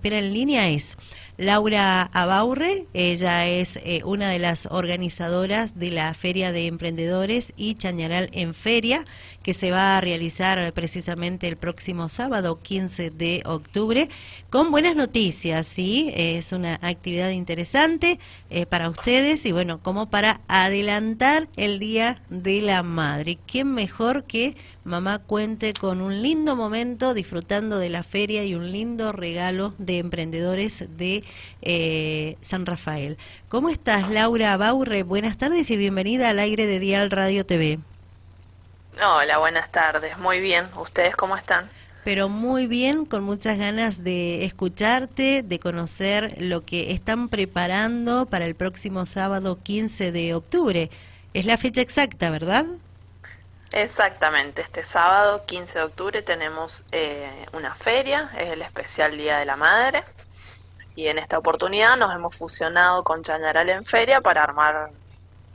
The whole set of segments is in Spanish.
Pero en línea es Laura Abaurre, ella es eh, una de las organizadoras de la Feria de Emprendedores y Chañaral en Feria, que se va a realizar precisamente el próximo sábado 15 de octubre, con buenas noticias, ¿sí? Es una actividad interesante eh, para ustedes y bueno, como para adelantar el Día de la Madre. ¿Quién mejor que mamá cuente con un lindo momento disfrutando de la feria y un lindo regalo de emprendedores de eh, San Rafael. ¿Cómo estás, Laura Baurre? Buenas tardes y bienvenida al aire de Dial Radio TV. Hola, buenas tardes. Muy bien. ¿Ustedes cómo están? Pero muy bien, con muchas ganas de escucharte, de conocer lo que están preparando para el próximo sábado 15 de octubre. Es la fecha exacta, ¿verdad? Exactamente, este sábado 15 de octubre tenemos eh, una feria, es el especial Día de la Madre, y en esta oportunidad nos hemos fusionado con Chañaral en Feria para armar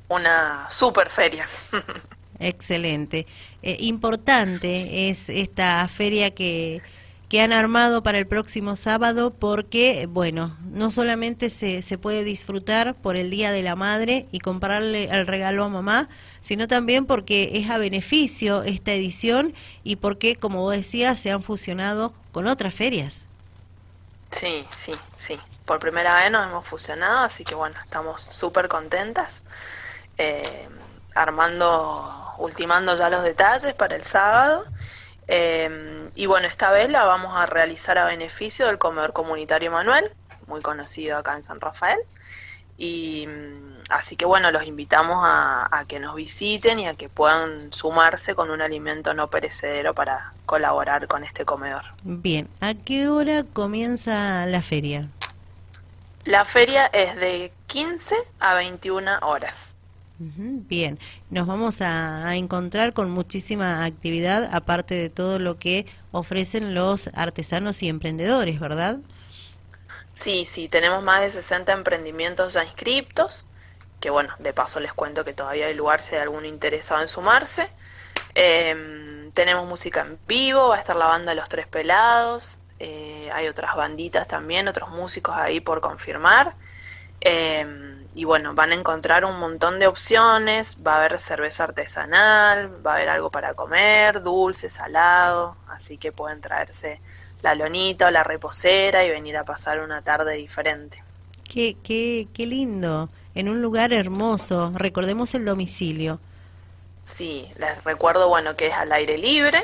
una super feria. Excelente. Eh, importante es esta feria que, que han armado para el próximo sábado porque, bueno, no solamente se, se puede disfrutar por el Día de la Madre y comprarle el regalo a mamá, sino también porque es a beneficio esta edición y porque, como vos decías, se han fusionado con otras ferias. Sí, sí, sí. Por primera vez nos hemos fusionado, así que bueno, estamos súper contentas. Eh, armando, ultimando ya los detalles para el sábado. Eh, y bueno, esta vez la vamos a realizar a beneficio del comedor comunitario Manuel, muy conocido acá en San Rafael. Y mm, así que bueno, los invitamos a, que nos visiten y a que puedan sumarse con un alimento no perecedero para colaborar con este comedor. Bien, ¿a qué hora comienza la feria? La feria es de 15 a 21 horas. Bien, nos vamos a, a, encontrar con muchísima actividad, aparte de todo lo que ofrecen los artesanos y emprendedores, ¿verdad? Sí, sí, tenemos más de 60 emprendimientos ya inscriptos, que bueno, de paso les cuento que todavía hay lugar si hay algún interesado en sumarse. Em, tenemos música en vivo, va a estar la banda Los Tres Pelados, eh, hay otras banditas también, otros músicos ahí por confirmar. Em, y bueno, van a encontrar un montón de opciones, va a haber cerveza artesanal, va a haber algo para comer, dulce, salado, así que pueden traerse la lonita o la reposera y venir a pasar una tarde diferente. Qué, qué, qué lindo, en un lugar hermoso, recordemos el domicilio. Sí, les recuerdo, bueno, que es al aire libre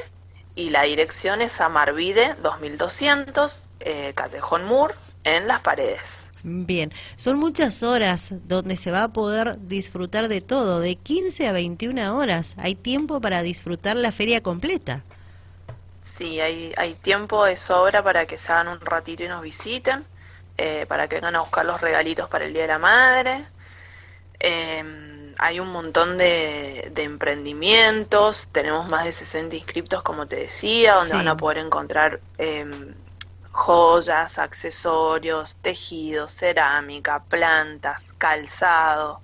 y la dirección es Amarvide 2200, eh, Callejón Mur, en Las Paredes. Bien, son muchas horas donde se va a poder disfrutar de todo, de 15 a 21 horas. Hay tiempo para disfrutar la feria completa. Sí, hay, hay tiempo de sobra para que se hagan un ratito y nos visiten, eh, para que vengan a buscar los regalitos para el Día de la Madre. Em, hay un montón de, emprendimientos, tenemos más de 60 inscriptos, como te decía, donde van a poder encontrar em, joyas, accesorios, tejidos, cerámica, plantas, calzado,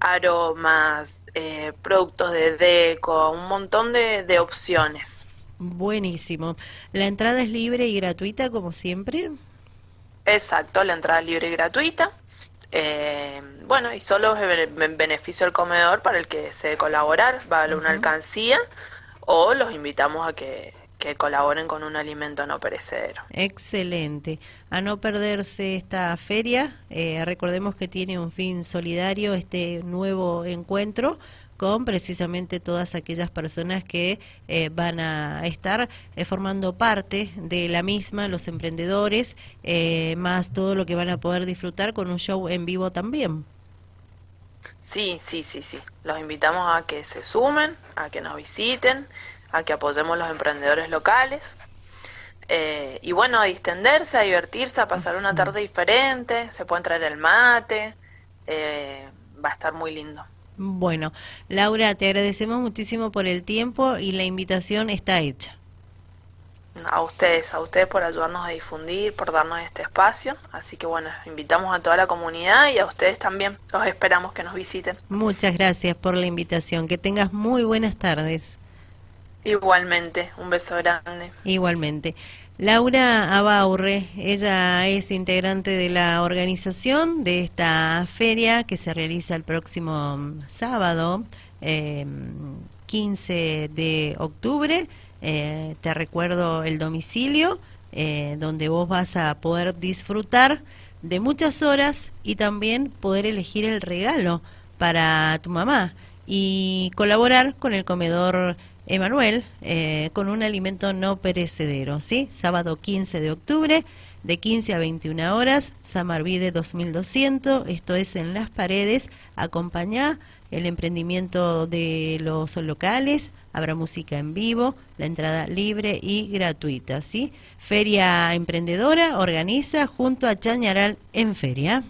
aromas, eh, productos de deco, un montón de opciones. Buenísimo. ¿La entrada es libre y gratuita como siempre? Exacto, la entrada es libre y gratuita. Eh, bueno, y solo es beneficio del comedor para el que desee colaborar, va a una alcancía o los invitamos a que, que colaboren con un alimento no perecedero. Excelente. A no perderse esta feria, eh, recordemos que tiene un fin solidario este nuevo encuentro con precisamente todas aquellas personas que eh, van a estar eh, formando parte de la misma, los emprendedores, eh, más todo lo que van a poder disfrutar con un show en vivo también. Sí, sí, sí, sí. Los invitamos a que se sumen, a que nos visiten, a que apoyemos los emprendedores locales. y bueno, a distenderse, a divertirse, a pasar una tarde diferente, se puede traer el mate, va a estar muy lindo. Bueno, Laura, te agradecemos muchísimo por el tiempo y la invitación está hecha. A ustedes, a ustedes por ayudarnos a difundir, por darnos este espacio. Así que bueno, invitamos a toda la comunidad y a ustedes también. Los esperamos que nos visiten. Muchas gracias por la invitación. Que tengas muy buenas tardes. Igualmente, un beso grande. Igualmente. Laura Abaurre, ella es integrante de la organización de esta feria que se realiza el próximo mm, sábado, 15 em, de octubre. Eh, te recuerdo el domicilio, eh, donde vos vas a poder disfrutar de muchas horas y también poder elegir el regalo para tu mamá y colaborar con el comedor Emanuel, eh, con un alimento no perecedero, ¿sí? Sábado 15 de octubre, de 15 a 21 horas, Samarvide 2200, esto es en las paredes, acompaña el emprendimiento de los locales, habrá música en vivo, la entrada libre y gratuita, ¿sí? Feria Emprendedora organiza junto a Chañaral en Feria.